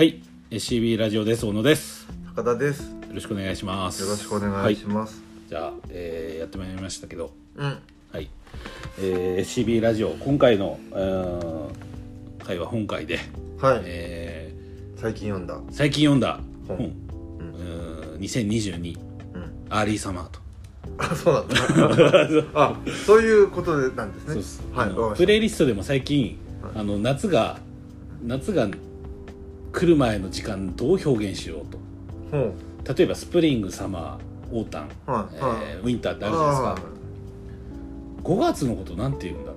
はい。SCB ラジオです。小野です。高田です。よろしくお願いします。よろしくお願いします、はい、じゃあ、えーやってまいりましたけど。うん。はい、えー SCB ラジオ今回の、えー回は本回で、はい、え最近読んだ。ー最近読んだ。本。本。うーん2022うん。アーリーサマーと。あそうなんだ。あそういうことでなんですね。はい。プレイリストでも最近、はいあの夏が夏が来る前の時間どう表現しようと。たほ例えば spring summer autumn、うはい、えはい。ー winter ってあるじゃないですか。あ5月のことなんて言うんだろ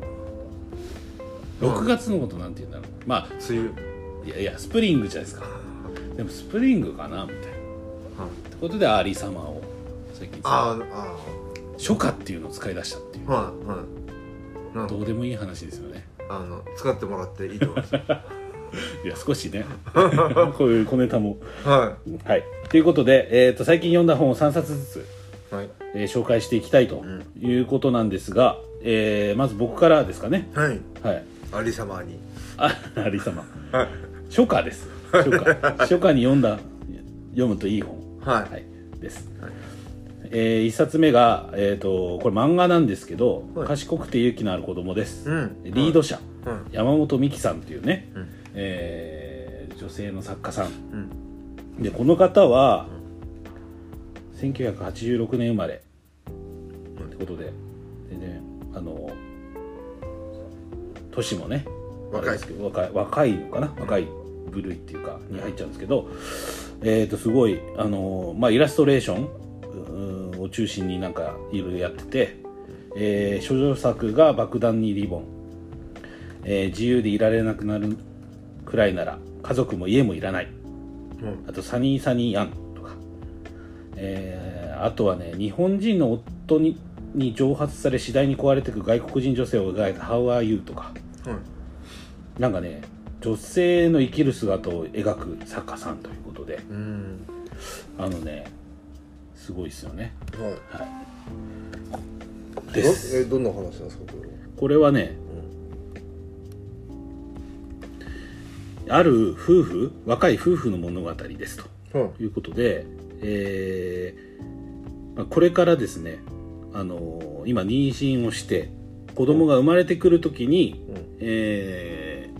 う。うん。6月のことなんて言うんだろう。まあー梅雨。いやいやスプリングじゃないですか。でもスプリングかなみたいな。ってはいことで early summer を最近あさ初夏っていうのを使い出したっていう。どうでもいい話ですよね。あの使ってもらっていいと思います いや少しね。こういう小ネタも。ははい。ということで、えー、と最近読んだ本を3冊ずつ、いはい。えー紹介していきたいということなんですが、えーまず僕からですかね。はい。はい。ありさまに。あアーリーサマーはい。初夏です。初夏。初夏に読んだ読むといい本、はい、はい、です、はい。えー一冊目が、えー、とこれ漫画なんですけど「はい。賢くて勇気のある子供です」うん。リード者、うん。山本美樹さんっていうね、うんえー女性の作家さん。うん。でこの方は、1986年生まれ。ってことで。全然あの年もね若い。あれですけど若い若いのかな？若い部類っていうかに入っちゃうんですけど、えー、とすごいあの、まあ、イラストレーションを中心になんかいろいろやってて、えー、処女作が「爆弾にリボン」えー自由でいられなくなるくらいなら家族も家もいらない」うん。あとサニーサニーアンとか、えーあとはね日本人の夫にに蒸発され次第に壊れていく外国人女性を描いた「How are you」とか。はいなんかね女性の生きる姿を描く作家さんということで。うん。あのねすごいですよね。はい。です。どえどんな話なんですかこれは？これはねある夫婦若い夫婦の物語ですと。はいうことで、えーまあこれからですね、あのー今妊娠をして子供が生まれてくる時に、うん。えー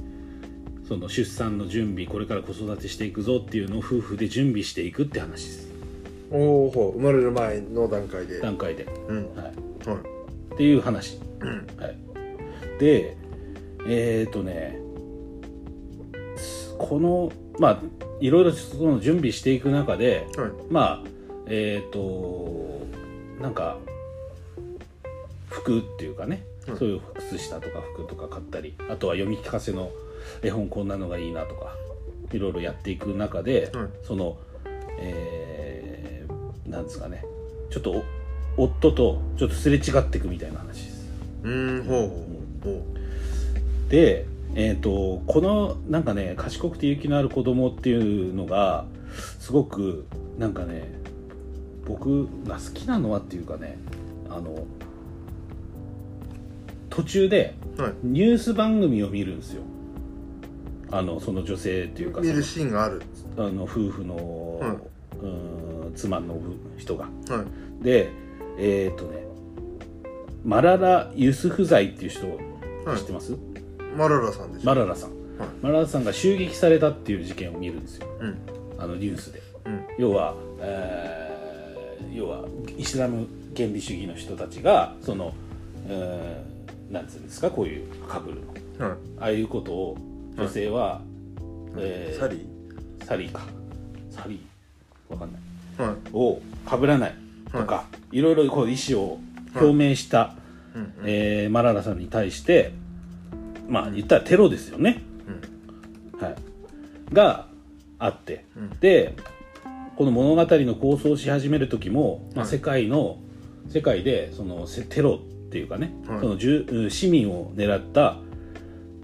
その出産の準備これから子育てしていくぞっていうのを夫婦で準備していくって話です。おお生まれる前の段階で。段階で、うん。はい、はい。っていう話、うん。はい、でえっ、とねこのまあいろいろその準備していく中で、はい。まあえっ、となんか服っていうかね、うんそういう靴下とか服とか買ったりあとは読み聞かせの絵本こんなのがいいなとかいろいろやっていく中で、うんそのえーなんですかねちょっとお夫とちょっとすれ違っていくみたいな話です。うんほうほうほでえっ、とこのなんかね賢くて勇気のある子供っていうのがすごくなんかね僕が好きなのはっていうかねあの途中でニュース番組を見るんですよ。あのその女性っていうか見るシーンがある。あの夫婦の、うんうん妻の人が。はい。でえっ、とねマララ・ユスフザイっていう人はい。知ってます、マララさんでしょ？マララさん、はい。マララさんが襲撃されたっていう事件を見るんですよ。うん。あのニュースで。うん。要は、えー要はイスラム原理主義の人たちがその、えーなんつうんですか？こういうかぶるの。はい。ああいうことを女性は、えーサリサリーか。サリー？わかんない。ーはい。をかぶらない。とか、い、ろいろこう意思を表明した、うんうん。えーマララさんに対してまあ言ったらテロですよね、はい、があって、うん。でこの物語の構想し始める時も、まあ、はい。世界の、世界でそのせテロっていうかね、はい。その市民を狙った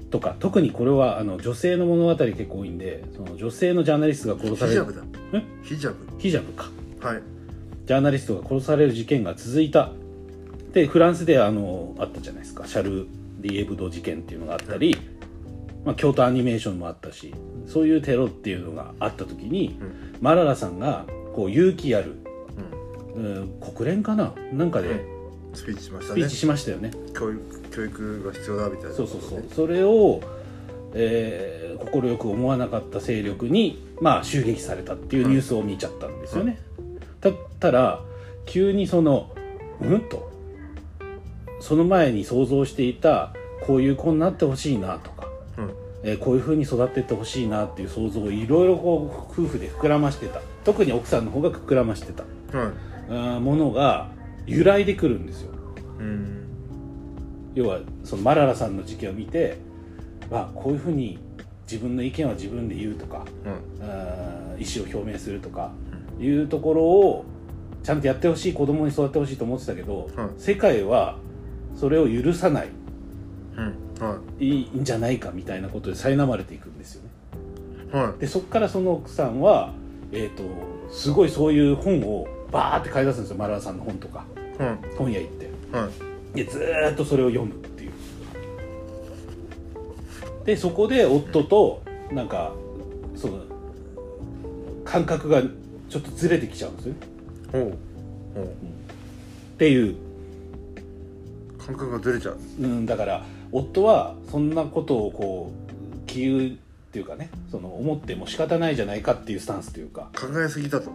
とか特にこれはあの女性の物語結構多いんでその女性のジャーナリストが殺される。ヒジャブだ。え？ヒジャブ。ヒジャブか。はい。ジャーナリストが殺される事件が続いた。でフランスであのあったじゃないですか。シャル・ディエブド事件っていうのがあったり、まあ、京都アニメーションもあったしそういうテロっていうのがあった時に、マララさんがこう勇気ある、うん、国連かな？なんかでスピーチしましたね。スピーチしましたよね。教育教育が必要だみたいなそうそうそう。それをえー、快く思わなかった勢力に、まあ、襲撃されたっていうニュースを見ちゃったんですよね。だったら急にその「うん?」とその前に想像していたこういう子になってほしいなとか、うん。えーこういうふうに育ってってほしいなっていう想像をいろいろこう夫婦で膨らましてた。特に奥さんの方が膨らましてた。はい。あーものが揺らいでくるんですよ。うん。要はそのマララさんの事件を見てあこういうふうに自分の意見は自分で言うとかうん。あー意思を表明するとかいうところをちゃんとやってほしい子供に育ってほしいと思ってたけど、はい。世界はそれを許さない。うんはい。いいんじゃないかみたいなことで苛まれていくんですよね。はでそこからその奥さんは、えー、とすごいそういう本をバーって買い出すんですよ。マララさんの本とか。いはい本屋行って。はい。でずーっとそれを読むっていう。でそこで夫となんかその感覚がちょっとずれてきちゃうんですよね。ほう。ほう。っていう、感覚がずれちゃう。うん、だから夫はそんなことをこう気憂っていうかねその思っても仕方ないじゃないかっていうスタンスというか。考えすぎだと。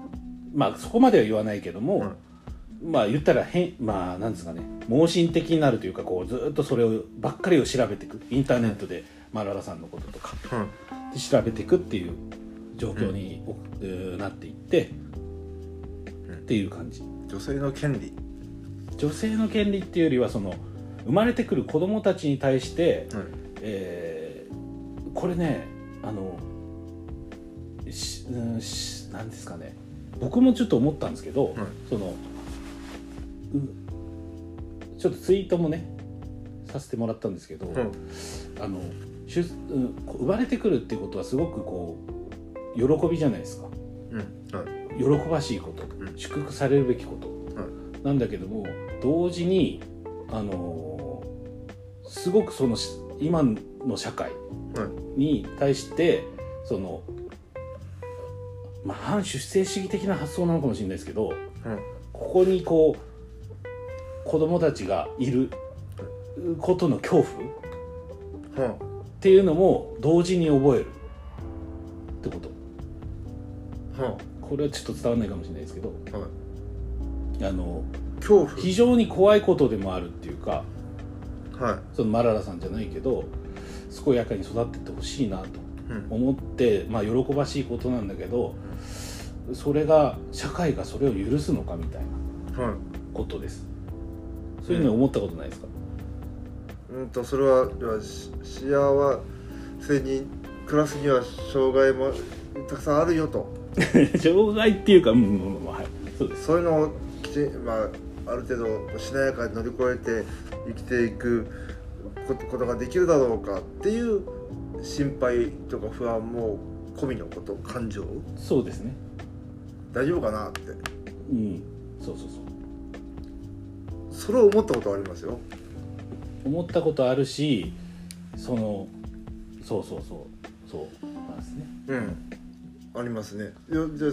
まあそこまでは言わないけども、まあ言ったら変まあなんですかね盲信的になるというかこうずっとそれをばっかりを調べていくインターネットでマララさんのこととかはいで調べていくっていう状況に、おえーなっていって、っていう感じ。女性の権利女性の権利っていうよりはその生まれてくる子供たちに対して、はい。えーこれねあのし、うん、しなんですかね。僕もちょっと思ったんですけど、はい。そのうちょっとツイートもねさせてもらったんですけど、うんあのしゅ、うん、生まれてくるっていうことはすごくこう喜びじゃないですか。うん。はい。喜ばしいこと、うん。祝福されるべきこと、はなんだけども同時にあのーすごくそのし今の社会はい。に対してその、まあ、反出生主義的な発想なのかもしれないですけどうんここにこう子供たちがいることの恐怖はっていうのも同時に覚えるってこと。これはちょっと伝わらないかもしれないですけどあの恐怖。非常に怖いことでもあるっていうかはそのマララさんじゃないけど健やかに育ってってほしいなというん。思って、まあ、喜ばしいことなんだけどそれが社会がそれを許すのかみたいなはい。ことです。そういうふうに思ったことないですか、うんとそれは幸せに暮らすには障害もたくさんあるよと。障害っていうか、うんうんうんはい、そうです。そういうのをきちん、まあ、ある程度しなやかに乗り越えて生きていくことができるだろうかっていう心配とか不安も込みのこと感情？そうですね。大丈夫かなって。うん。そうそうそう。それを思ったことはありますよ。思ったことあるしそのそうそうそう。そうなんですね。うん。ありますね。いやじゃあ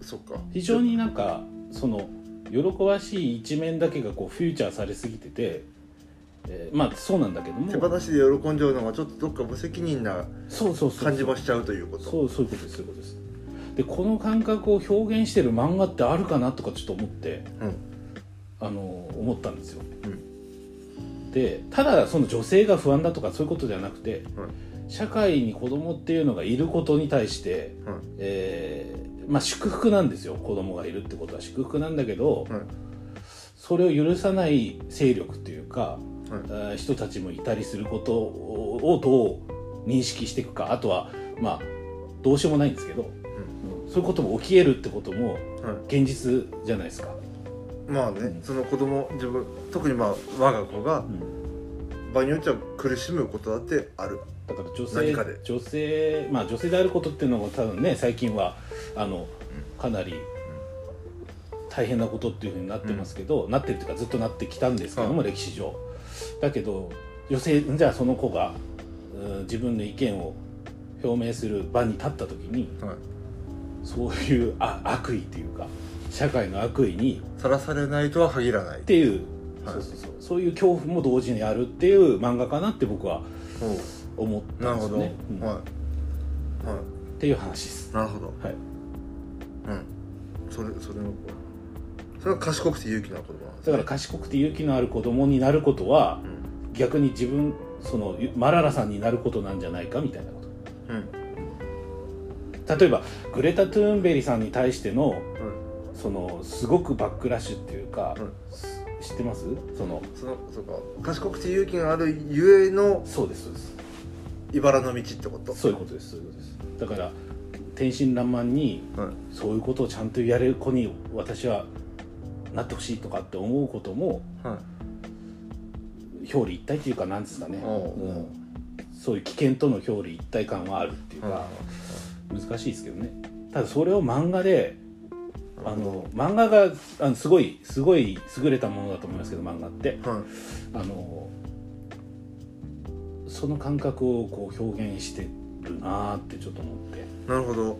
そっか。非常になんかその喜ばしい一面だけがこうフューチャーされすぎてて、えーまあそうなんだけども。手放しで喜んじゃうのがちょっとどっか無責任な感じもしちゃうということ。そうそういうことですそういうことです。でこの感覚を表現してる漫画ってあるかなとかちょっと思ってうん。あの思ったんですよ、うでただその女性が不安だとかそういうことじゃなくてはい社会に子供っていうのがいることに対して、はいえーまあ祝福なんですよ子供がいるってことは。祝福なんだけど、はい。それを許さない勢力っていうか、はい。人たちもいたりすることをどう認識していくか。あとはまあどうしようもないんですけど、うん。そういうことも起きえるってこともはい。現実じゃないですか、まあね、その子供自分特にまあ我が子がうん。場合によっては苦しむことだってあるだから女性女性まあ女性であることっていうのも多分ね最近はあのかなり大変なことっていうふうになってますけど、なってるっていうかずっとなってきたんですけども、は歴史上。だけど女性じゃあその子がうん自分の意見を表明する場に立った時にはい。そういうあ悪意というか社会の悪意にさらされないとは限らない。っていう、はい。そうそうそう。そういう恐怖も同時にあるっていう漫画かなって僕はお思っうなるほど、たんですよね、うん。はい。はっていう話です。いなるほど。はい。うん。それそれのそれは賢くて勇気のある言葉なんですね。だから賢くて勇気のある子供になることはうん。逆に自分そのマララさんになることなんじゃないかみたいなこと。うん。例えばグレタ・トゥーンベリさんに対してのうんそのすごくバックラッシュっていうか、うんす知ってます？そのそのそうか。賢くて勇気があるゆえのそうですそうです茨の道ってこと？そういうことですそういうことです。だから天真爛漫にはい。そういうことをちゃんとやれる子に私はなってほしいとかって思うこともはい。表裏一体っていうかなんですかね、おううん。そういう危険との表裏一体感はあるっていうか、は難しいですけどね。ただそれを漫画であの漫画があのすごいすごい優れたものだと思いますけど漫画って。はい。あのその感覚をこう表現してるなーってちょっと思って。なるほど。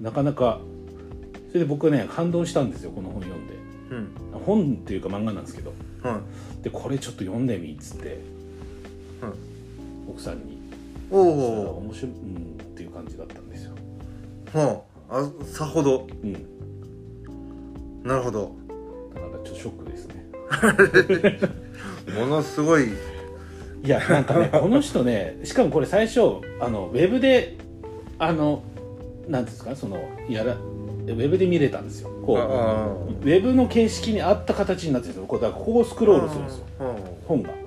なかなかそれで僕ね感動したんですよこの本読んで。うん。本っていうか漫画なんですけど。はい。でこれちょっと読んでみっつってはい。奥さんに。おお面白い、うん、っていう感じだったんですよ、はあ。あさほど。うん、なるほど。だからちょっとショックですね。ものすごいいや なんかねこの人ねしかもこれ最初あのウェブであのなんですかそのやらウェブで見れたんですよ。こうウェブの形式に合った形になってるんですよ。こここをスクロールするんですよ。は本が。だか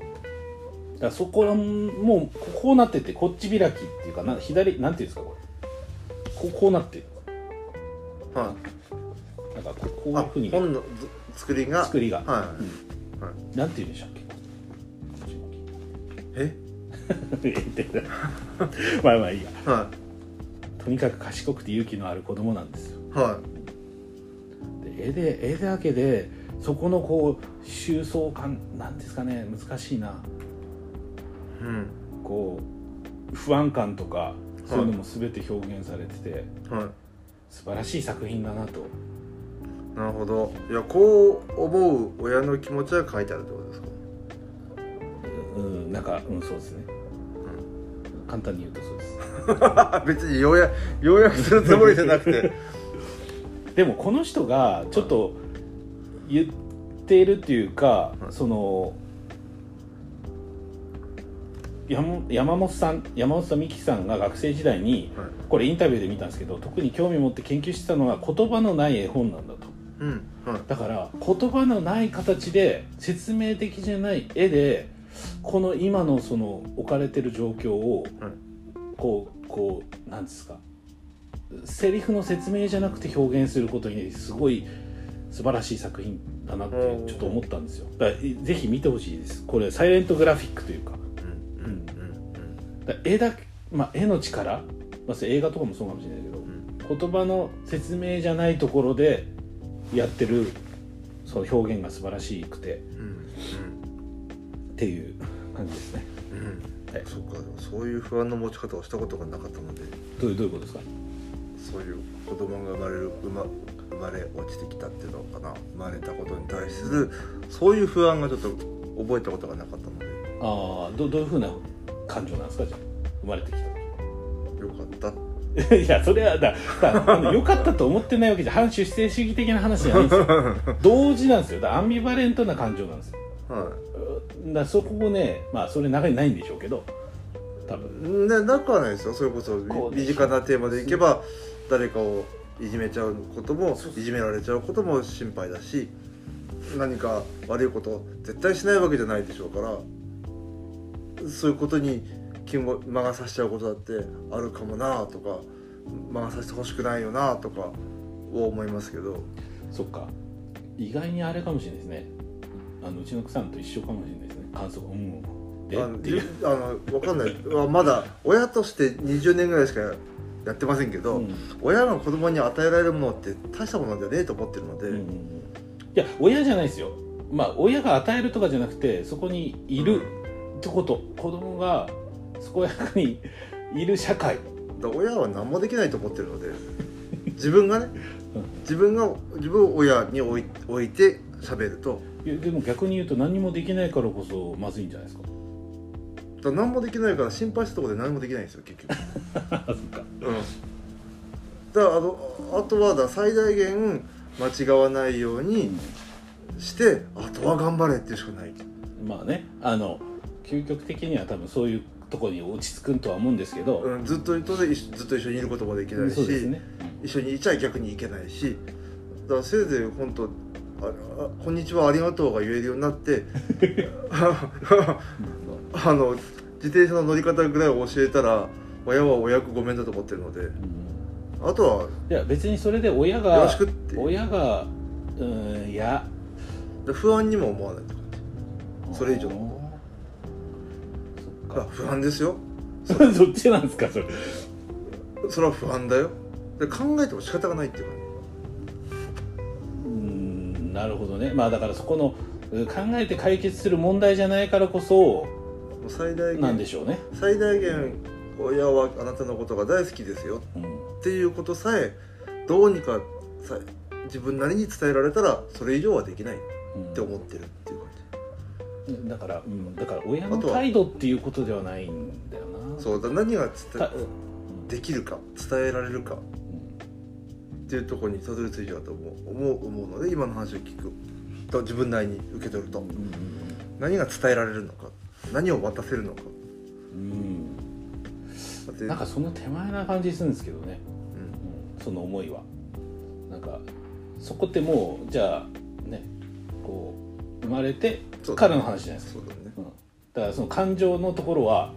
らそこはもうこうなっててこっち開きっていうかな左なんていうんですかこれ。こうこうなってる。あはい。なんかこういうあふうに本のず作りが。作りが、はい。うん。はなんて言うんでしたっけえ？えってまあまあいいや。はとにかく賢くて勇気のある子供なんですよ。い。はで絵で絵だけでそこのこう収束感なんですかね。難しいな。いうん。こう不安感とかそういうのも全て表現されてて、はい。素晴らしい作品だなと。なるほど。いやこう思う親の気持ちは書いてあるってことですか？うんなんかうんそうですね、簡単に言うとそうです。別にようや要約するつもりじゃなくて。でもこの人がちょっと言っているっていうか、はい。その山山本さん山本さん美樹さんが学生時代にはい。これインタビューで見たんですけど特に興味を持って研究してたのは言葉のない絵本なんだと。うんはい。だから言葉のない形で説明的じゃない絵でこの今のその置かれてる状況をはい。こうこうなんですかセリフの説明じゃなくて表現することにすごい素晴らしい作品だなってちょっと思ったんですよ。だからぜひ見てほしいです。これサイレントグラフィックというか。絵だけ、まあ、絵の力、まあ、映画とかもそうかもしれないけどうん。言葉の説明じゃないところでやってるその表現が素晴らしくて。うんっていう感じですね。うん。うんはい。そうか。でもそういう不安の持ち方をしたことがなかったので。どういうどういうことですか？そういう子供が生まれる生ま生まれ落ちてきたっていうのかな。生まれたことに対するそういう不安がちょっと覚えたことがなかったので。ああどどういうふうな感情なんですか？じゃあ生まれてきた時。よかった。いやそれはだだあの良かったと思ってないわけじゃ反出生主義的な話じゃないんですよ。同時なんですよ。だアンビバレントな感情なんですよはだからそこをねまあそれ中にないんでしょうけど多分。いねなくはないですよ。それこそ身近なテーマでいけば誰かをいじめちゃうこともいじめられちゃうことも心配だし何か悪いこと絶対しないわけじゃないでしょうからそういうことに気も魔が差しちゃうことだってあるかもなとか魔が差してほしくないよなとかを思いますけど。そっか。意外にあれかもしれないですねあのうちの草さんと一緒かもしれないですね。感想がうん。であのっていう。あのわかんない。あ まだ親として20年ぐらいしかやってませんけど、うん。親が子供に与えられるものって大したものじゃねえと思ってるので、うんうんうん。いや親じゃないですよ。まあ親が与えるとかじゃなくてそこにいるってこと子供が健やかにいる社会。だから親は何もできないと思ってるので。自分がね。うん。自分が自分を親に置い置いて喋るといやでも逆に言うと何もできないからこそまずいんじゃないですか？だから何もできないから心配したところで何もできないんですよ結局。あ そっか。うん。だからあのあとはだ最大限間違わないようにしてあとは頑張れっていうしかないまあね。あの究極的には多分そういうところに落ち着くんとは思うんですけど、うん、ずっととで一緒ずっと一緒にいることもできないし、そうですね、一緒にいちゃ逆にいけないし。だからせいぜい本当こんにちはありがとうが言えるようになって あの自転車の乗り方ぐらいを教えたら親はお役ごめんだと思ってるので。うん。あとはいや別にそれで親よがろしくって。親がうんいや。不安にも思わないって感じ。それ以上。そっか。あ不安ですよ。それどっちなんですかそれ。それは不安だよ。で考えても仕方がないっていうかうんなるほどね。まあだからそこのうん考えて解決する問題じゃないからこそ最大なんで限しょうね、最大限親はあなたのことが大好きですよ。うん。っていうことさえどうにかさ自分なりに伝えられたらそれ以上はできない。って思ってるっていう感だから、うん、だから親の態度っていうことではないんだよな。じそうだ。何が伝できるか伝えられるかっていうところにたどり着いちゃうと思う思う思うので今の話を聞く。と自分なりに受け取ると。うん何が伝えられるのか。何を渡せるのか。うん。うんだってなんかその手前な感じするんですけどね、うん。うん、その思いは。なんかそこってもうじゃあねこう生まれてからの話じゃないですか。そうだね。うん、だからその感情のところは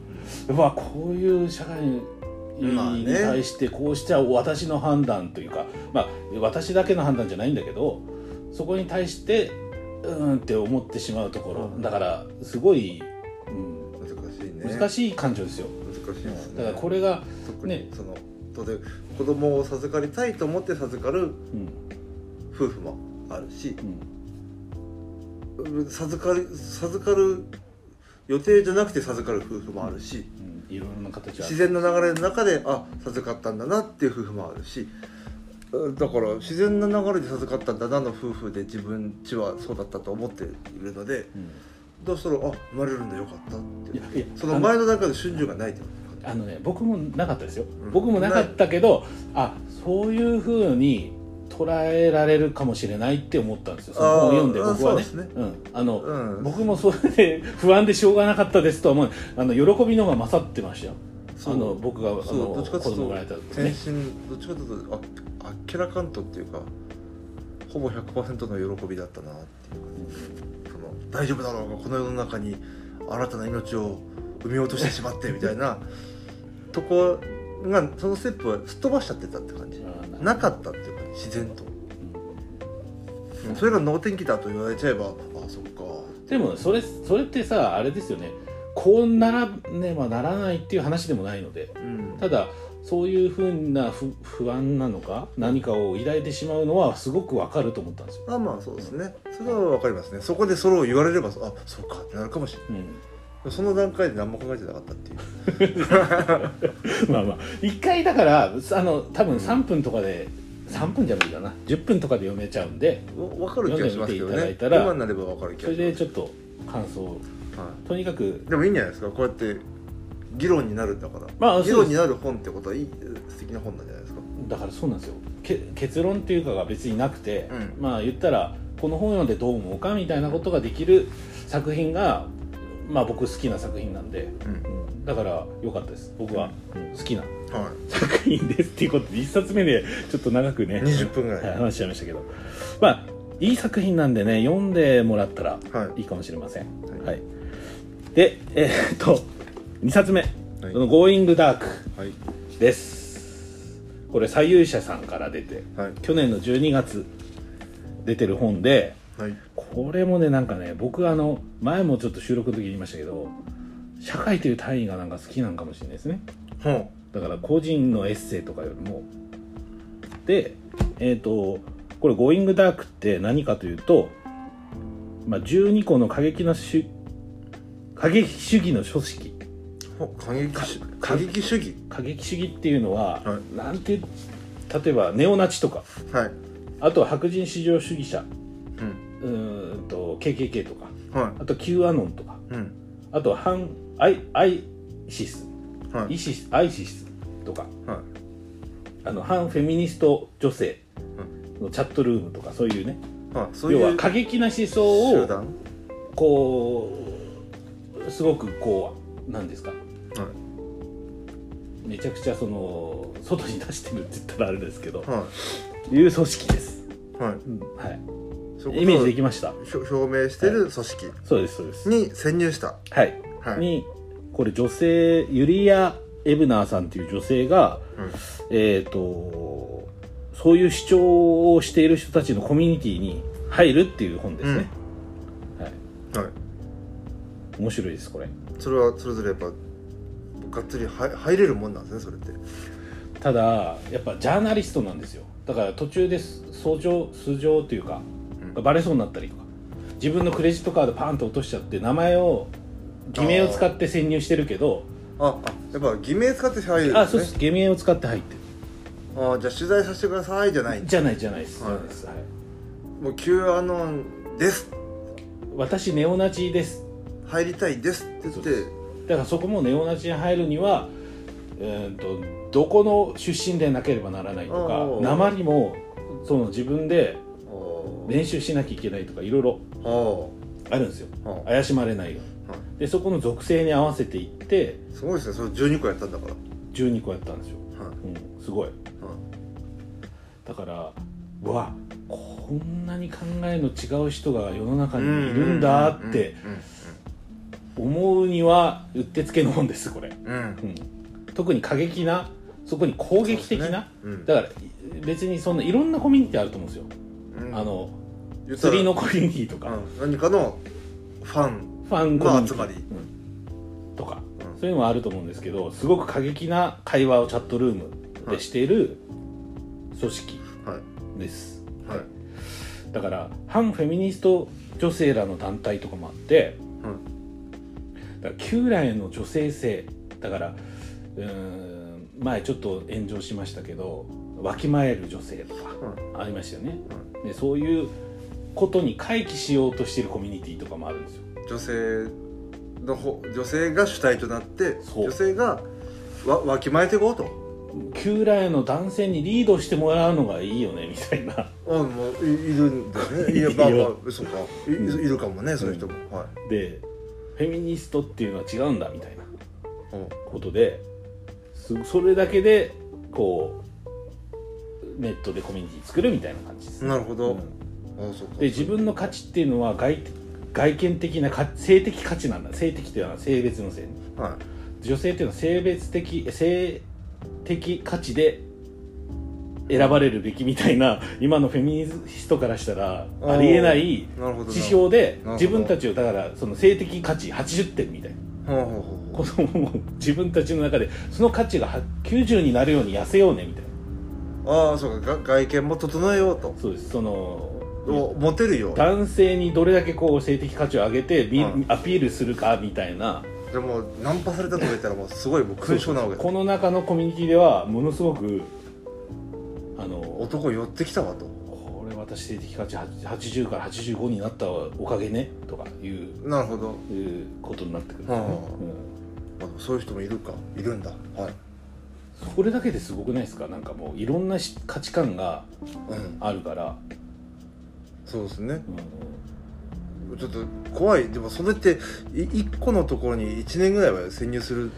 うわこういう社会にに対してこうしちゃ私の判断というか、まあ、私だけの判断じゃないんだけどそこに対してうーんって思ってしまうところ。うん。だからすごい、うん、難しいね難しい感情ですよ、難しいですね。だからこれが、特ね。にその当然子供を授かりたいと思って授かるうん。夫婦もあるしうん。授かる授かる予定じゃなくて授かる夫婦もあるしうん、いろいろな形自然の流れの中であ授かったんだなっていう夫婦もあるしうんだから自然な流れで授かったんだなの夫婦で自分ちはそうだったと思っているのでうん。どうしたらあ生まれるんだよかったって。いういやいやその前の段階で瞬順がないってこあのね僕もなかったですよ、うん。僕もなかったけどあそういうふうに捉えられるかもしれないって思ったんですよ。その本を読んで僕はね。そうん、あの、うん。僕もそれで 不安でしょうがなかったですとは思う。あの喜びの方が勝ってましたよ。あの僕があのどっちかと子供生まれた時天ね心どっちかというとああっけらかんとっていうかほぼ100%の喜びだったなっていうかその大丈夫だろうがこの世の中に新たな命を産み落としてしまってみたいな とこがそのステップはすっ飛ばしちゃってたって感じ。なかったっていうか自然と、うん。うんそれが能天気だと言われちゃえばあそっか。でもそれそれってさあれですよね。こうならねばならないっていう話でもないので。うん。ただそういうふうな不不安なのか何かを抱いてしまうのはすごくわかると思ったんですよ、あまあそうですね。それは分かりますね。そこでそれを言われればあそうかってなるかもしれない。うん、その段階で何も考えてなかったっていう。まあまあ。一回だからあの多分3分とかで、3分じゃ無理だな。10分とかで読めちゃうんでわ分かる気がしますけどね。今になれば分かる気そがします。れでちょっと感想を。はとにかくい、でもいいんじゃないですか。こうやって議論になるんだから、まあ議論になる本ってことはいい素敵な本なんじゃないですか。だからそうなんですよ。け結論っていうかが別になくて、うん。まあ言ったらこの本読んでどう思うかみたいなことができる作品がまあ僕好きな作品なんで、うんうんだから良かったです。僕は、うん。好きなは作品ですっていうことで1冊目でちょっと長くね20分ぐらい。はい話しちゃいましたけど。まあいい作品なんでね読んでもらったらいはい。いいかもしれません。はい。はい、でえーっと2冊目「はい。その Going Dark はい」です。これ最優者さんから出てはい。去年の12月出てる本ではい。これもねなんかね僕あの前もちょっと収録の時に言いましたけど社会という単位がなんか好きなんかもしれないですね。ほう。だから個人のエッセイとかよりも。でえっ、とこれ「Going Dark」って何かというと、まあ、12個の過激なし過激主義の組織ほ過激過激主義。過激主義っていうのは、はなんて例えばネオナチとか。はい。あとは白人至上主義者。うん。うーんと KKK とか。はあと Q アノンとか。いうん。あとは反アイ ISIS。はい。 ISIS ISIS とか。はい。あの反フェミニスト女性のチャットルームとかそういうね。はい。そういう要は過激な思想をこうすごくこうなんですか？はい。めちゃくちゃその外に出してるって言ったらあれですけどはい。う組織です、いはい。うん。はい、イメージでこきました。とをひょ表明している組織。そうですそうです。に潜入した。はい、はいにこれ女性ユリア・エブナーさんっていう女性がうん。えっ、とそういう主張をしている人たちのコミュニティに入るっていう本ですね、はい。はい。面白いですこれ。それはそれぞれやっぱがっつり入入れるもんなんですねそれって。ただやっぱジャーナリストなんですよ。だから途中で訴状素性というかうん。バレそうになったりとか自分のクレジットカードパーンと落としちゃって名前を偽名を使って潜入してるけどああやっぱ偽名使って入るんですね。あそうです。偽名を使って入ってる。あじゃあ取材させてくださいじゃないじゃないじゃないです、はい。はい、もう Q アノンです。私ネオナチです。入りたいですって言って。だからそこもネオナチに入るには、えー、とどこの出身でなければならないとか鉛もその自分であ練習しなきゃいけないとかいろいろああるんですよ。ああ怪しまれないようはにでそこの属性に合わせていってすごいですね。それ12個やったんだから。12個やったんですよ、はい。うん、すごい。だからうわこんなに考えの違う人が世の中にいるんだって思うにはうってつけの本ですこれ、うん。うん。うん、特に過激なそこに攻撃的な、うん。だから別にそんないろんなコミュニティあると思うんですよ、うん。あの釣りのコミュニティとか、うん。何かのファンファンコミュニ。ティ、の集まり。うんとか、うん。そういうのもあると思うんですけどすごく過激な会話をチャットルームでしている組織はいです、はい。だから反フェミニスト女性らの団体とかもあってだから旧来の女性性。だからうーん前ちょっと炎上しましたけどわきまえる女性とかありましたよね、でそういうことに回帰しようとしているコミュニティとかもあるんですよ女性の方女性が主体となってそう。女性がわわきまえていこうと。旧来の男性にリードしてもらうのがいいよねみたいな。あもういいるんだね。いや まあまあそうか。いいるかもねそういう人も、はい。でフェミニストっていうのは違うんだみたいな。うん。ことですそれだけでこうネットでコミュニティ作るみたいな感じです、なるほど、うん。あそうか。で自分の価値っていうのは外外見的な価性的価値なんだ。性的っていうのは性別の性はい。女性っていうのは性別的性的価値で選ばれるべきみたいな今のフェミニストからしたらありえない指標で自分たちをだからその性的価値80点みたいな。ほうほうほうほう。ことを自分たちの中でその価値がは90になるように痩せようねみたいな。ああそうか。が外見も整えようと。そうです。そのるよう男性にどれだけこう性的価値を上げてビうん。アピールするかみたいな。でもナンパされたとか言ったらもうすごいもう勲章なわけだ。この中のコミュニティではものすごくあの男寄ってきたわと。これ私性的価値80から85になったおかげねとかいうなるほど、いうことになってくる。んですね、はあうんそういう人もいるか？いるんだ。はい。これだけですごくないですか？なんかもういろんなし価値観がうん。あるから、そうですね。うん。ちょっと怖い。でもそれってい一個のところに1年ぐらいは潜入する？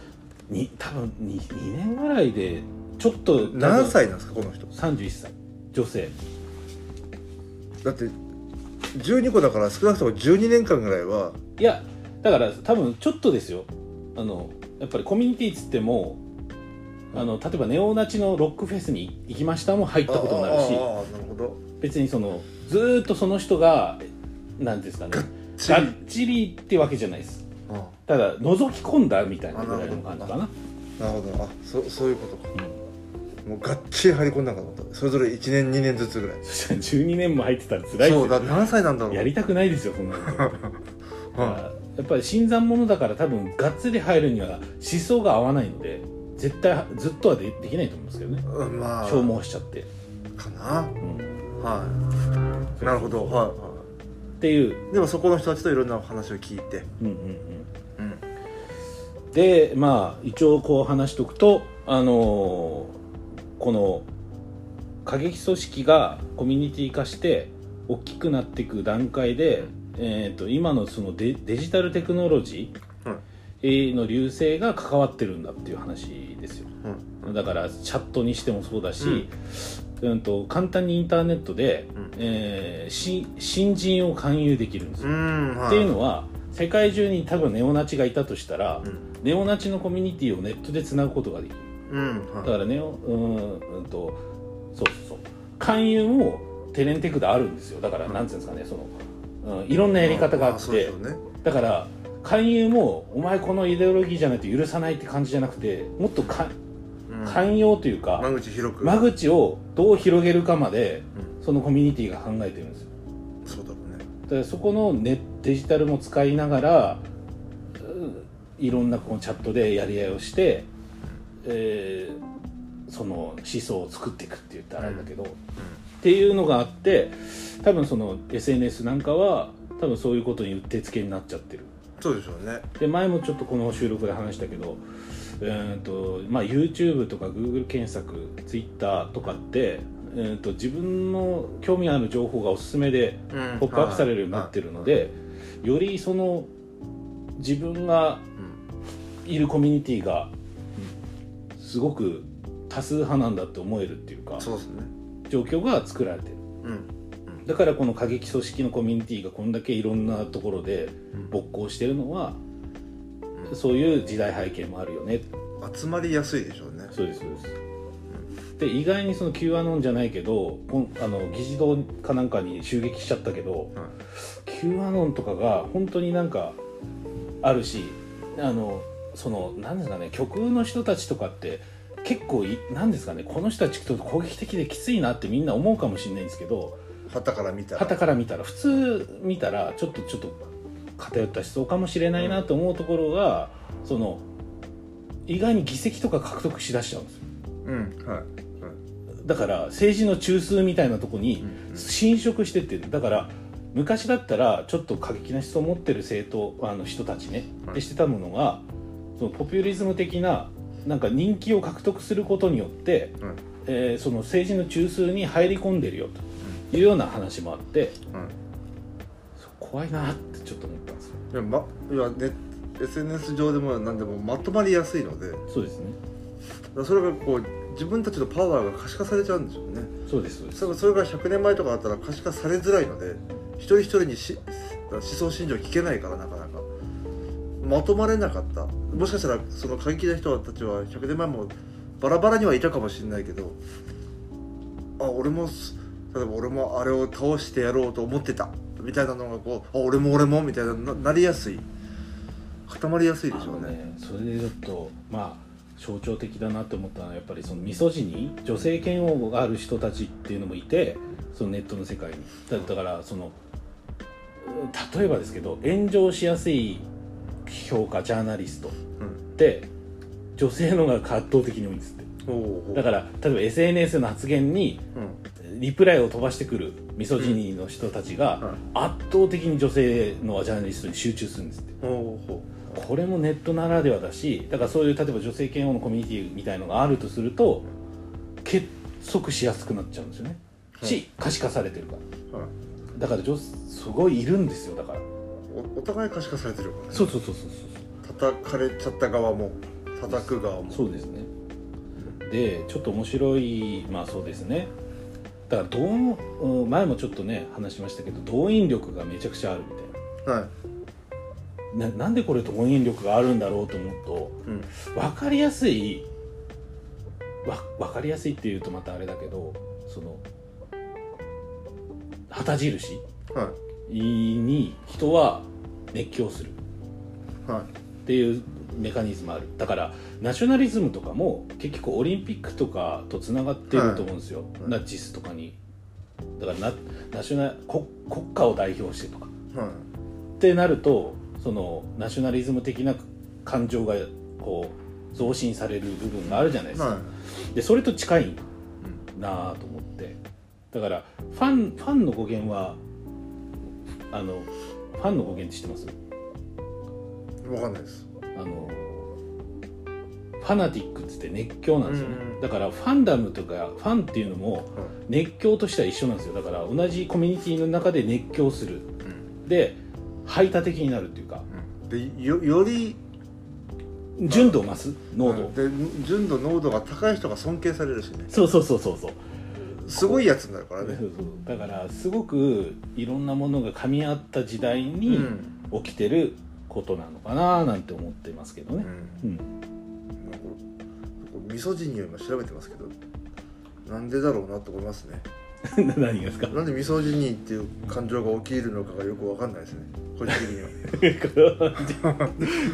に多分 2, 2年ぐらいでちょっと何歳なんですかこの人？31歳。女性。だって12個だから少なくとも12年間ぐらいはいやだから多分ちょっとですよ。あのやっぱりコミュニティっつってもあの例えばネオナチのロックフェスに行きましたも入ったことになるしああなるほど。別にそのずーっとその人が何ですかねちがっちりってわけじゃないです。あただ覗き込んだみたいなぐらいの感じかな。あなるほど。あそそういうことか。うん。もうがっちり入り込んだんかと思った。それぞれ1年2年ずつぐらい。そしたら12年も入ってたら辛いですよ。そうだ。何歳なんだろう。やりたくないですよそんなの。だかはらやっぱり新参者だから多分がっつり入るには思想が合わないので絶対ずっとはでできないと思うんですけどね。うんまあ。消耗しちゃって、かな。うん、はい。なるほど。はい。はっていう、いでもそこの人たちといろんな話を聞いて。うんうんうん、うん。でまあ一応こう話しとくとあのーこの過激組織がコミュニティ化して大きくなっていく段階で、えー、と今のそのデデジタルテクノロジうんーの流星が関わってるんだっていう話ですよ。うん。だからチャットにしてもそうだし、うんと簡単にインターネットで、うん。えーし新人を勧誘できるんですよ、うんはい。っていうのは世界中に多分ネオナチがいたとしたら、うん。ネオナチのコミュニティをネットでつなぐことができる。うんはい。だからネオうーんうんとそうそうそう。勧誘もテレンテクであるんですよ。だからなんていうんですかねその、うん、いろんなやり方があって、ね。だから勧誘もお前このイデオロギーじゃないと許さないって感じじゃなくてもっとかうん寛容というか、間口広く。間口をどう広げるかまでうそのコミュニティが考えてるんですよ。んそうだろうね。だからそこのネデジタルも使いながらうんいろんなこのチャットでやり合いをして、えーその思想を作っていくって言ったらあれだけど、っていうのがあって多分その SNS なんかは多分そういうことにうってつけになっちゃってる。そうでしょうね。で前もちょっとこの収録で話したけど、えーとまあ、YouTube とか Google 検索 Twitter とかって、えー、と自分の興味ある情報がおすすめでうん。ポップアップされるようになってるので、よりその自分がいるコミュニティがすごく多数派なんだって思えるっていうかそうですね。状況が作られてる。うん。だからこの過激組織のコミュニティがこんだけいろんなところでうん。勃興してるのはそういう時代背景もあるよね。集まりやすいでしょうね。そうですそうです。で意外にその Q アノンじゃないけどあの議事堂かなんかに襲撃しちゃったけど、Q アノンとかが本当になんかあるしあのそのなんですかね極右の人たちとかって結構いなんですかねこの人たちと攻撃的できついなってみんな思うかもしれないんですけど旗から見たら。旗から見たら普通見たらちょっとちょっと偏った思想かもしれないなと思うところが、その意外に議席とか獲得しだしちゃうんですよ。うんはい。だから政治の中枢みたいなとこにうん。侵食してってる。だから昔だったらちょっと過激な思想を持ってる政党あの人たちねはい。でしてたものがそのポピュリズム的ななんか人気を獲得することによって、うんえーその政治の中枢に入り込んでるよというような話もあってうんそう怖いなってちょっと思ったんですよ。いやまいやね SNS 上でも何でもまとまりやすいので。そうですね。らそれがこう自分たちのパワーが可視化されちゃうんですよね。そうですそうです。それそれが100年前とかだったら可視化されづらいので一人一人にし思想信条聞けないからなかなか。まとまれなかった。もしかしたらその過激な人たちは100年前もバラバラにはいたかもしれないけどあ俺もす例えば俺もあれを倒してやろうと思ってたみたいなのがこうあ俺も俺もみたいなななりやすい。固まりやすいでしょうね。ねそれでちょっとまあ象徴的だなって思ったのはやっぱりそのミソジニ女性嫌悪がある人たちっていうのもいてそのネットの世界に。だだからそのうん例えばですけど炎上しやすい評価ジャーナリストっうん。て女性のが圧倒的に多いんですって。だから例えば SNS の発言にうんリプライを飛ばしてくるミソジニの人たちが圧倒的に女性のジャーナリストに集中するんですって。これもネットならではだしだからそういう例えば女性嫌悪のコミュニティみたいのがあるとすると結束しやすくなっちゃうんですよね、し可視化されてるか。らだから女すごいいるんですよだから。おお互い可視化されてるからね。そうそうそうそうそう。叩かれちゃった側も叩く側も。そうですね。でちょっと面白いまあそうですねだから動うん前もちょっとね話しましたけど動員力がめちゃくちゃあるみたいはい。なななんでこれ動員力があるんだろうと思うとうん。分かりやすいわ分かりやすいっていうとまたあれだけどその旗印はに人は熱狂する。いはい。っていうメカニズムある。だからナショナリズムとかも結局オリンピックとかとつながってると思うんですよ、い。ナチスとかに。だからナナショナ国国家を代表してとか。はい。ってなるとそのナショナリズム的な感情がこう増進される部分があるじゃないですか、はでそれと近いなあと思って。だからファンファンの語源はあのファンの語源って知ってます？いわかんないですあのファナティックっつって熱狂なんですよね、うんだからファンダムとかファンっていうのもはい熱狂としては一緒なんですよ。だから同じコミュニティの中で熱狂する。うん。で排他的になるっていうか。でよより純度を増す濃度、で純度濃度が高い人が尊敬されるしね。そうそうそうそうそう。すごいやつになるからね。そうそうだからすごくいろんなものが噛み合った時代うにん。起きてることなのかななんて思ってますけどね、うん、なんかミソジニーを今調べてますけどなんでだろうなと思いますね。何がですか？なんでミソジニーっていう感情が起きるのかがよくわかんないですね。個人的には。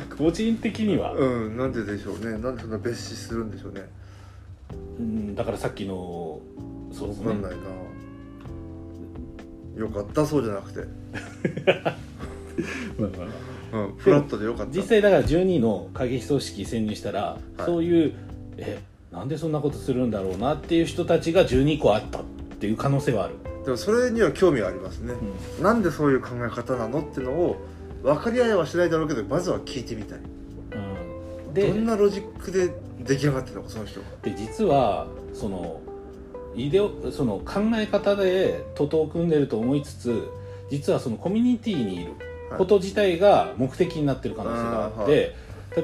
個人的には、うんなんででしょうね。なんでそんな別視するんでしょうね。うん、だからさっきのそうですね。わかんないな。よかったそうじゃなくて。まあまあまあうんフラットでよかった。実際だから12の過激組織潜入したら、い。そういうえなんでそんなことするんだろうなっていう人たちが12個あったっていう可能性はある、でもそれには興味がありますね、うなんでそういう考え方なのっていうのを分かり合いはしないだろうけどまずは聞いてみたい。んうん、でどんなロジックで出来上がってるのかその人がで実はそのイデオその考え方で徒党を組んでると思いつつ実はそのコミュニティにいること自体が目的になってる可能性があって、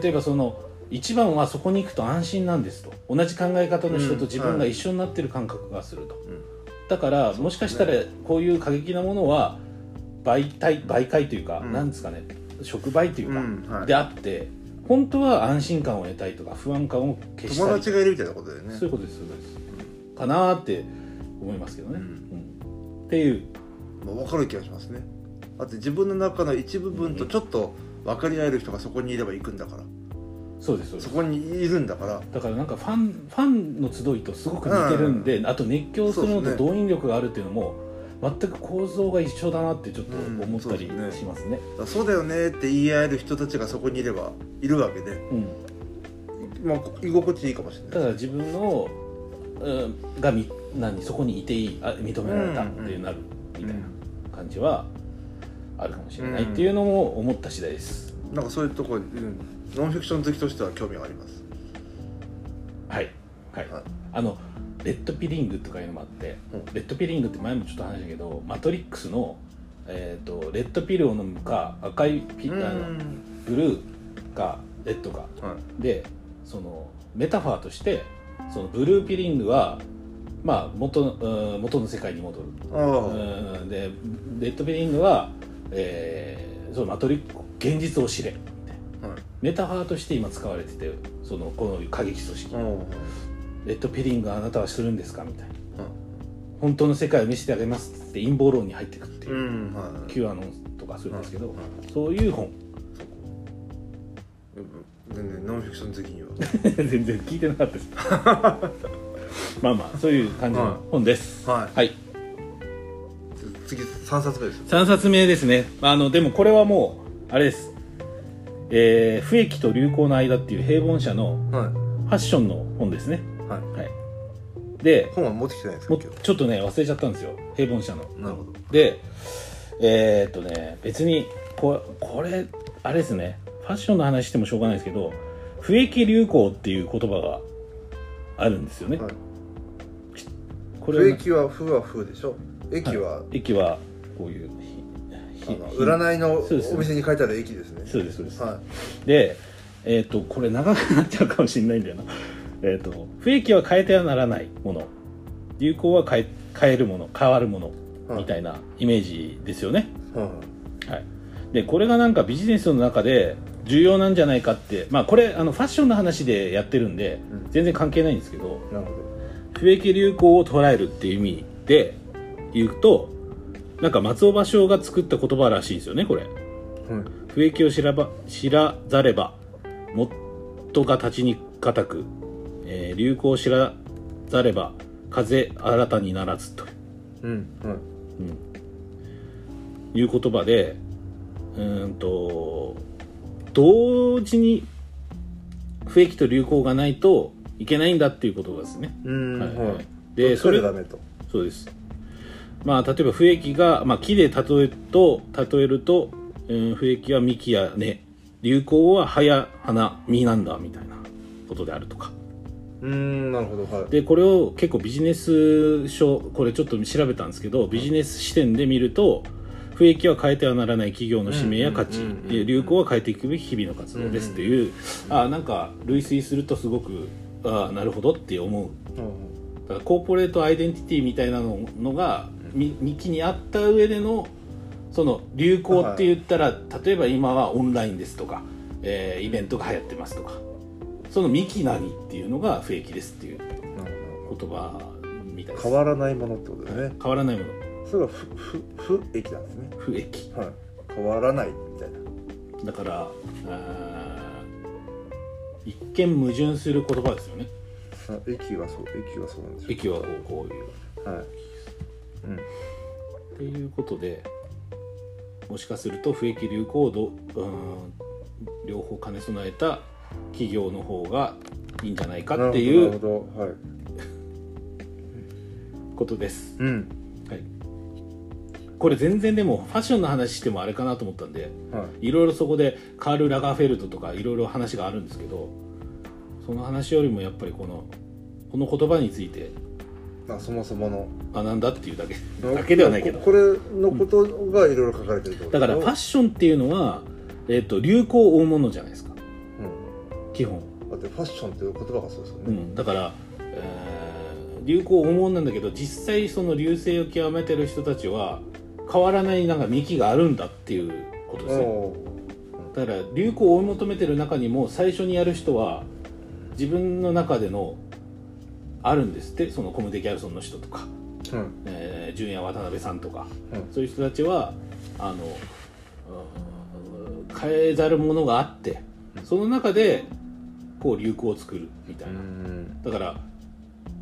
例えばその一番はそこに行くと安心なんですと。同じ考え方の人と自分が一緒になってる感覚がすると、うん。だからもしかしたらこういう過激なものは媒体媒介というか、うん。なんですかね触媒というか、うん。はい。であって本当は安心感を得たいとか不安感を消したい友達がいるみたいなことだよね。そういうことですそうです。かなーって思いますけどね、っていう。まあ、分かる気がしますねだって自分の中の一部分とちょっと分かり合える人がそこにいれば行くんだから。そうですそうです。そこにいるんだから。だからなんかファンファンの集いとすごく似てるんで、あと熱狂するのと動員力があるっていうのも全く構造が一緒だなってちょっとうん。思ったりしますね。だからそうだよねって言い合える人たちがそこにいればいるわけで、うん。まあ、居心地いいかもしれない。ただ自分の、うん、がみ何そこにいていいあ認められたっていうなるみたいな感じはあるかもしれないっていうのも思った次第です。なんかそういうところ、うん、ノンフィクション好きとしては興味があります？はい、はい。はい。あのレッドピリングとかいうのもあって、うん。レッドピリングって前もちょっと話したけどマトリックスの、えー、とレッドピルを飲むか赤いピあのブルーかレッドか。はい。でそのメタファーとしてそのブルーピリングはまあ元元の世界に戻る。でレッドピリングは、えーそのマトリック現実を知れ。みたいなはい。メタファーとして今使われててそのこの過激組織。う。んレッドピリングあなたはするんですかみたいな。本当の世界を見せてあげますって陰謀論に入っていくっていう。う、んはい。Q アノンとかするんですけど、うんそういう本。全然ノンフィクション好きには。全然聞いてなかったです。まあまあそういう感じの本です、はい。はい次3冊目ですよ3冊目ですね。あのでもこれはもうあれです。えー、不益と流行の間っていう平凡社のはファッションの本ですね。い、はい、はい。で本は持ってきてないんですかちょっとね忘れちゃったんですよ。平凡社の。日なるほど。でえーっとね別にここれあれですね。ファッションの話してもしょうがないですけど不益流行っていう言葉があるんですよね、はい。これは不益は風は風でしょ駅は、駅はこういう占いのお店に書いてある駅ですね。そうですそうです、はでえーっとこれ長くなっちゃうかもしれないんだよな。えーっと不益は変えてはならないもの。流行は変え変えるもの。変わるもの。はい。みたいなイメージですよね、いはい。はい、でこれがなんかビジネスの中で重要なんじゃないかってまあこれあのファッションの話でやってるんで、うん。全然関係ないんですけどなるほど。不益流行を捉えるっていう意味で言うとなんか松尾芭蕉が作った言葉らしいですよねこれ。はい不益を知らば知らざればもっとが立ちに固く、えー流行を知らざれば風新たにならずと、うんはいうん、いう言葉でうーんと同時に不益と流行がないといけないんだっていうことですね。うんはいはい。はい。でそれダメと。そうです。まあ例えば不益が、まあ、木で例えると例えると、うん、不益は幹や根流行は葉や花実なんだみたいなことであるとか。うんなるほどはい。でこれを結構ビジネス書これちょっと調べたんですけどビジネス視点で見ると不益は変えてはならない企業の使命や価値。流行は変えていくべき日々の活動ですっていう、あなんか類推するとすごくあなるほどって思う。うんだからコーポレートアイデンティティみたいなののがみ幹にあった上でのその流行って言ったら、例えば今はオンラインですとか、えーイベントが流行ってますとかその幹何っていうのが不益ですっていう言葉みたいです。変わらないものってことですね。変わらないもの。それが不不不益なんですね。不益はい。変わらないみたいな。だから一見矛盾する言葉ですよね。あ駅がそう駅がそうなんですよ。益はこうこういう。はいうん。っていうことでもしかすると不益流行をどうん両方兼ね備えた企業の方がいいんじゃないかっていうはい。ことです、うん。はい、これ全然でもファッションの話してもあれかなと思ったんではい。いろいろそこでカール・ラガーフェルトとかいろいろ話があるんですけどその話よりもやっぱりこのこの言葉についてまあそもそもの。学んだっていうだけ。だけではないけど。ここれのことがいろいろ書かれてるってことだからファッシションっていうのは、えっと流行を追うものじゃないですか。ョン、基本、うん、だってファッションっていう言葉がそうですよね、うん、だから、えー流行を追うものなんだけど実際その流星を極めてる人たちは変わらないなんか幹があるんだっていうことですねだから流行を追い求めてる中にも最初にやる人は自分の中でのあるんですってそのコムデ・ギャルソンの人とか、うん。えー、純也渡辺さんとか、うん。そういう人たちはあのうん変えざるものがあってその中でこう流行を作るみたいな、うん。だから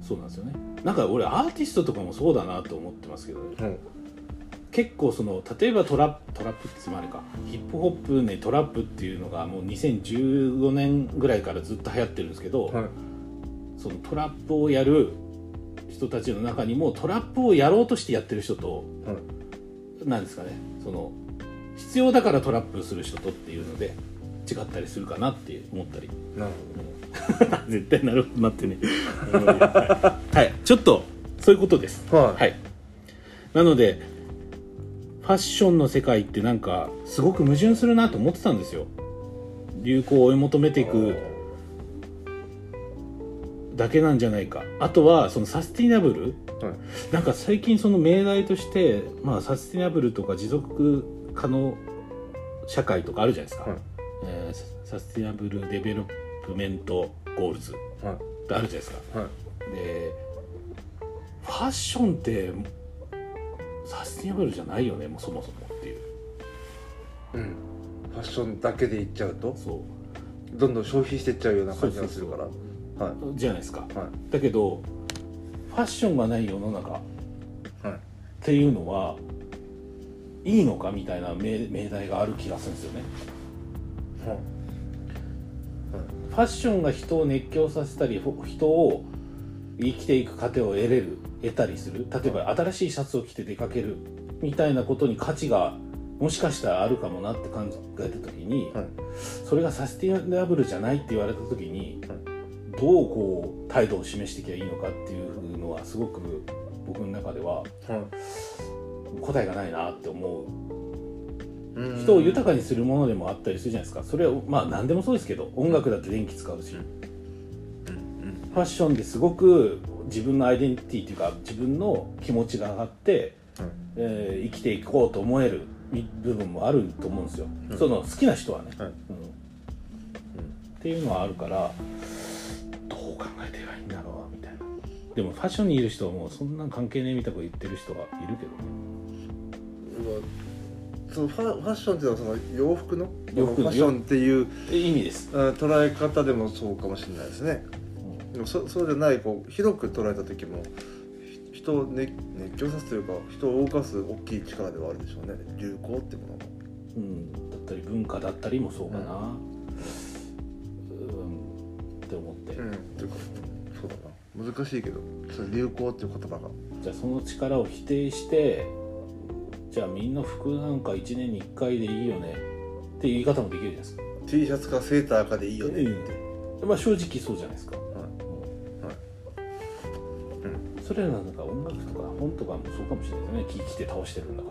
そうなんですよね。なんか俺アーティストとかもそうだなと思ってますけどね。うん。結構その例えばトラップトラップってつまりか。ヒップホップねトラップっていうのがもう2015年ぐらいからずっと流行ってるんですけど、はいそのトラップをやる人たちの中にもトラップをやろうとしてやってる人とはいなんですかねその必要だからトラップする人とっていうので違ったりするかなって思ったり。なる 絶対なるほどなってね。はい。ちょっとそういうことです。ほどはい、はい。なのでファッションの世界ってなんかすごく矛盾するなと思ってたんですよ。流行を追い求めていくだけなんじゃないか。あとはそのサスティナブル？はい。なんか最近その命題として、まあ、サスティナブルとか持続可能社会とかあるじゃないですか、はい。えーササスティナブルデベロッpment Goals はい。ってあるじゃないですか。はい。でファッションってサスティナブルじゃないよねもうそもそもっていう。うん。ファッションだけでいっちゃうと？そどんどん消費していっちゃうような感じがするから。はうじゃないですか。い。はだけどファッションがない世の中っていうのはいいのかみたいな命命題がある気がするんですよね。はい。ファッションが人を熱狂させたりほ人を生きていく糧を得れる得たりする。例えば新しいシャツを着て出かけるみたいなことに価値がもしかしたらあるかもなって考えた時に、はい。それがサスティナブルじゃないって言われた時に、はいどうこう態度を示していけばいいのかっていうのはすごく僕の中でははい。答えがないなって思う。うん。人を豊かにするものでもあったりするじゃないですか。それはまあ何でもそうですけど音楽だって電気使うし、うん。ファッションですごく自分のアイデンティティというか自分の気持ちが上がって、はい。えー生きていこうと思える部分もあると思うんですよ、うん。その好きな人はね、はい。うん。っていうのはあるから考えてればいいんだろう。みたいなでもファッションにいる人はもうそんなん関係ねえみたいなこと言ってる人がいるけど。ねそのファファッションっていうのはその洋服の？洋服の？ファッションっていうえ意味です、あ捉え方でもそうかもしれないですね。でもそそうじゃないこう広く捉えた時もひ人を熱熱狂さすというか人を動かす大きい力ではあるでしょうね。流行ってものもうん、だったり文化だったりもそうかな、うん、いうかそうだな。難しいけどその流行っていう言葉が。じゃあその力を否定してじゃあみんな服なんか1年に1回でいいよねっていう言い方もできるじゃないですか。T シャツかセーターかでいいよねって、うん。まあ正直そうじゃないですか、それらなんか音楽とか本とかもそうかもしれないですね。木着て倒してるんだか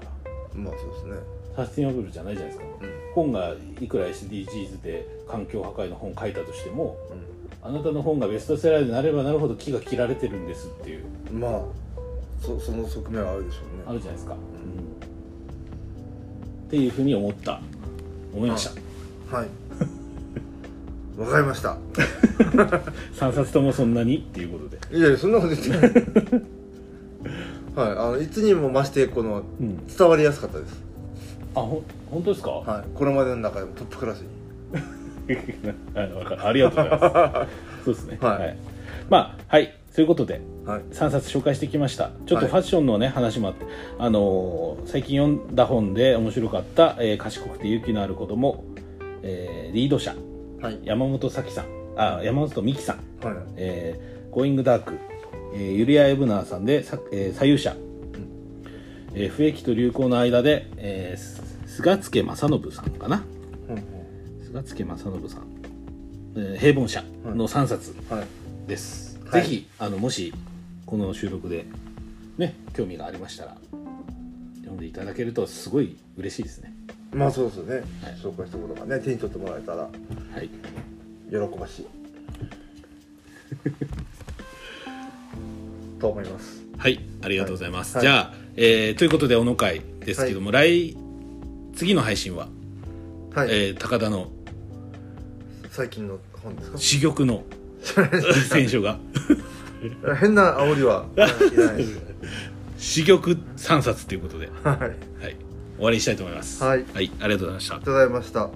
ら。まあそうですね。サスティナブルじゃないじゃないですか。うん。本がいくら SDGs で環境破壊の本書いたとしてもあなたの本がベストセラーになればなるほど木が切られてるんですっていう。うんまあそその側面はあるでしょうね。あるじゃないですか、っていうふうに思った。思いました。はい。わかりました。3冊ともそんなにっていうことで。いやいやそんなこと言ってない。はいあのいつにも増してこのうん。伝わりやすかったです。あほん本当ですか、はいこれまでの中でもトップクラスに あわかる。ありがとうございます。そうですね。はい。まあはい。そういうことではい。3冊紹介してきました。ちょっとはい。ファッションのね、話もあってあのー最近読んだ本で面白かった「えー賢くて勇気のある子供、えーリード者はい。山本咲さん。あ山本美希さん。はい。えー、ゴーイングダーク、えーユリア・エブナーさんで、さえー左右者、えー不益と流行の間で、えーす菅助正信さんかな菅助正信さん、えー平凡者の3冊はい。です、はい。ぜひあのもしこの収録でね興味がありましたら読んでいただけるとすごい嬉しいですね。まあそうですよね、はい。紹介したことがね手に取ってもらえたらはい。喜ばしい。と思います。はい。ありがとうございます、はい。じゃあ、えーということで小野会ですけども、来次の配信は、はい、えー高田の最近の本ですか？珠玉の。選手が。変な煽りは珠玉3冊ということで、はい。はい、終わりにしたいと思います。はい。はい、ありがとうございました。ありがとうございました